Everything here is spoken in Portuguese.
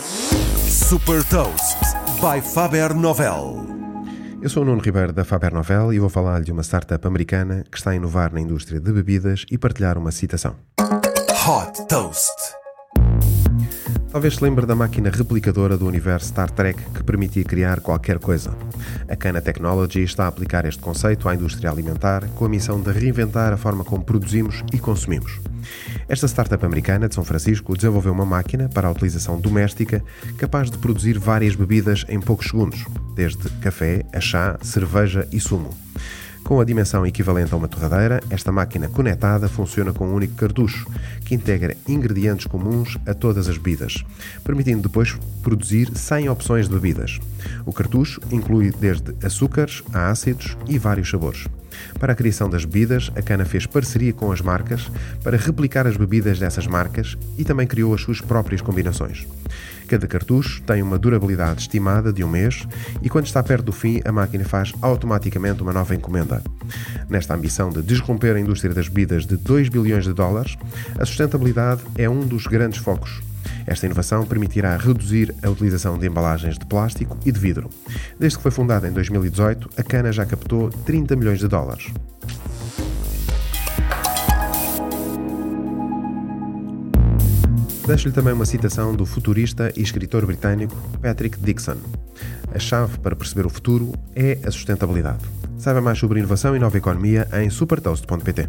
Super Toast by Faber Novel. Eu sou o Nuno Ribeiro da Faber Novel e vou falar de uma startup americana que está a inovar na indústria de bebidas e partilhar uma citação. Hot Toast. Talvez se lembre da máquina replicadora do universo Star Trek que permitia criar qualquer coisa. A Cana Technology está a aplicar este conceito à indústria alimentar com a missão de reinventar a forma como produzimos e consumimos. Esta startup americana de São Francisco desenvolveu uma máquina para a utilização doméstica capaz de produzir várias bebidas em poucos segundos, desde café a chá, cerveja e sumo. Com a dimensão equivalente a uma torradeira, esta máquina conectada funciona com um único cartucho, que integra ingredientes comuns a todas as bebidas, permitindo depois produzir 100 opções de bebidas. O cartucho inclui desde açúcares a ácidos e vários sabores. Para a criação das bebidas, a Cana fez parceria com as marcas para replicar as bebidas dessas marcas e também criou as suas próprias combinações. Cada cartucho tem uma durabilidade estimada de um mês e, quando está perto do fim, a máquina faz automaticamente uma nova encomenda. Nesta ambição de desromper a indústria das bebidas de 2 bilhões de dólares, a sustentabilidade é um dos grandes focos. Esta inovação permitirá reduzir a utilização de embalagens de plástico e de vidro. Desde que foi fundada em 2018, a Cana já captou 30 milhões de dólares. Deixo-lhe também uma citação do futurista e escritor britânico Patrick Dixon. A chave para perceber o futuro é a sustentabilidade. Saiba mais sobre inovação e nova economia em supertoast.pt.